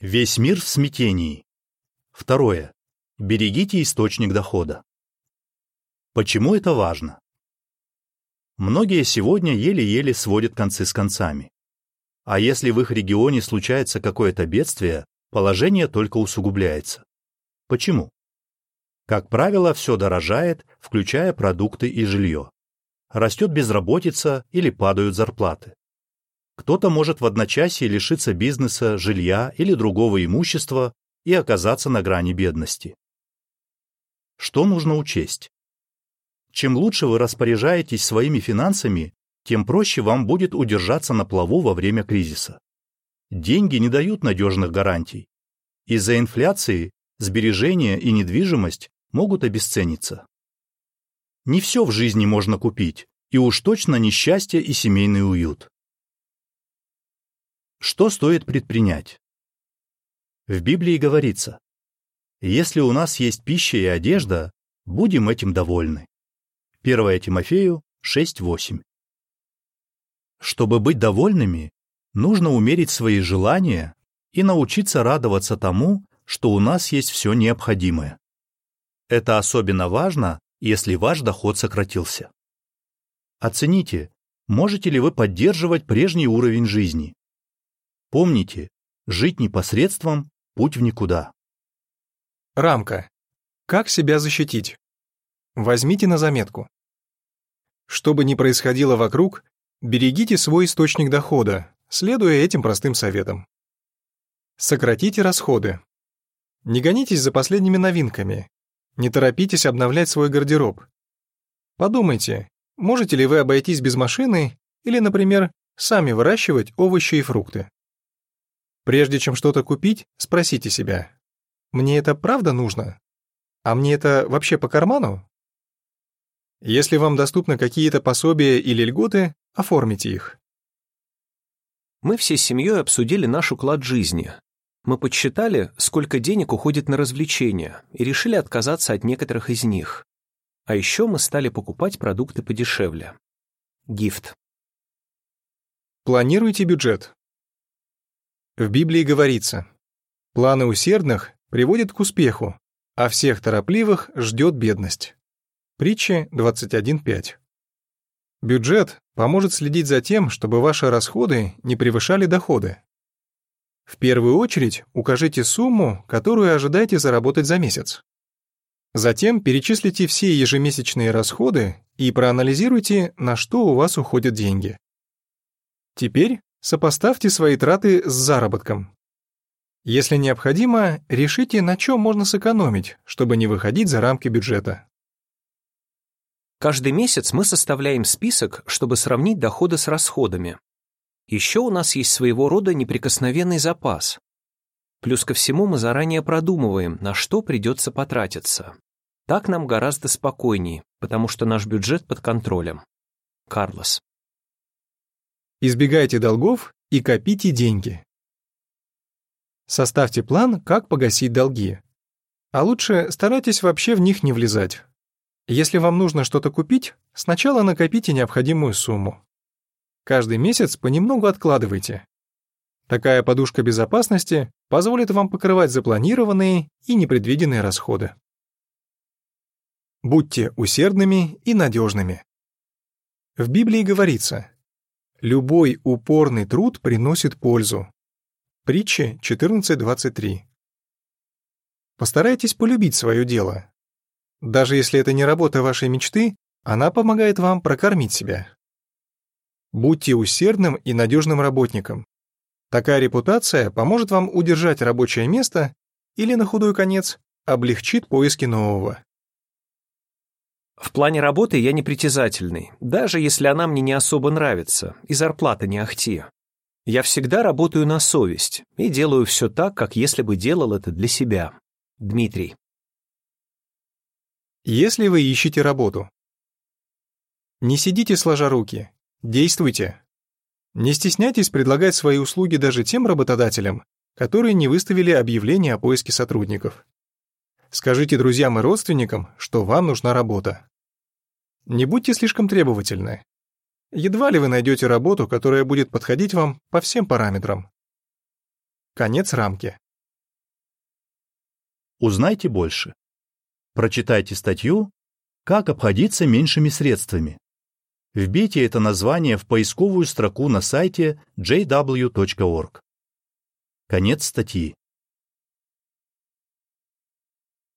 Весь мир в смятении. Второе. Берегите источник дохода. Почему это важно? Многие сегодня еле-еле сводят концы с концами. А если в их регионе случается какое-то бедствие, положение только усугубляется. Почему? Как правило, все дорожает, включая продукты и жилье. Растет безработица или падают зарплаты. Кто-то может в одночасье лишиться бизнеса, жилья или другого имущества и оказаться на грани бедности. Что нужно учесть? Чем лучше вы распоряжаетесь своими финансами, тем проще вам будет удержаться на плаву во время кризиса. Деньги не дают надежных гарантий. Из-за инфляции сбережения и недвижимость могут обесцениться. Не все в жизни можно купить, и уж точно не счастье и семейный уют. Что стоит предпринять? В Библии говорится, «Если у нас есть пища и одежда, будем этим довольны». 1 Тимофею 6.8 Чтобы быть довольными, нужно умерить свои желания и научиться радоваться тому, что у нас есть все необходимое. Это особенно важно, если ваш доход сократился. Оцените, можете ли вы поддерживать прежний уровень жизни. Помните, жить непосредством – путь в никуда. Рамка. Как себя защитить? Возьмите на заметку. Что бы ни происходило вокруг, берегите свой источник дохода, следуя этим простым советам. Сократите расходы. Не гонитесь за последними новинками. Не торопитесь обновлять свой гардероб. Подумайте, можете ли вы обойтись без машины или, например, сами выращивать овощи и фрукты. Прежде чем что-то купить, спросите себя, «Мне это правда нужно? А мне это вообще по карману?» Если вам доступны какие-то пособия или льготы, оформите их. Мы всей семьей обсудили наш уклад жизни. Мы подсчитали, сколько денег уходит на развлечения, и решили отказаться от некоторых из них. А еще мы стали покупать продукты подешевле. Гифт. Планируйте бюджет. В Библии говорится, планы усердных приводят к успеху, а всех торопливых ждет бедность. Притча 21.5. Бюджет поможет следить за тем, чтобы ваши расходы не превышали доходы. В первую очередь укажите сумму, которую ожидаете заработать за месяц. Затем перечислите все ежемесячные расходы и проанализируйте, на что у вас уходят деньги. Теперь Сопоставьте свои траты с заработком. Если необходимо, решите, на чем можно сэкономить, чтобы не выходить за рамки бюджета. Каждый месяц мы составляем список, чтобы сравнить доходы с расходами. Еще у нас есть своего рода неприкосновенный запас. Плюс ко всему мы заранее продумываем, на что придется потратиться. Так нам гораздо спокойней, потому что наш бюджет под контролем. Карлос. Избегайте долгов и копите деньги. Составьте план, как погасить долги. А лучше старайтесь вообще в них не влезать. Если вам нужно что-то купить, сначала накопите необходимую сумму. Каждый месяц понемногу откладывайте. Такая подушка безопасности позволит вам покрывать запланированные и непредвиденные расходы. Будьте усердными и надежными. В Библии говорится, Любой упорный труд приносит пользу. Притча 14.23. Постарайтесь полюбить свое дело. Даже если это не работа вашей мечты, она помогает вам прокормить себя. Будьте усердным и надежным работником. Такая репутация поможет вам удержать рабочее место или, на худой конец, облегчит поиски нового. В плане работы я непритязательный, даже если она мне не особо нравится, и зарплата не ахти. Я всегда работаю на совесть и делаю все так, как если бы делал это для себя. Дмитрий. Если вы ищете работу. Не сидите сложа руки, действуйте. Не стесняйтесь предлагать свои услуги даже тем работодателям, которые не выставили объявление о поиске сотрудников. Скажите друзьям и родственникам, что вам нужна работа. Не будьте слишком требовательны. Едва ли вы найдете работу, которая будет подходить вам по всем параметрам. Конец рамки. Узнайте больше. Прочитайте статью «Как обходиться меньшими средствами». Вбейте это название в поисковую строку на сайте jw.org. Конец статьи.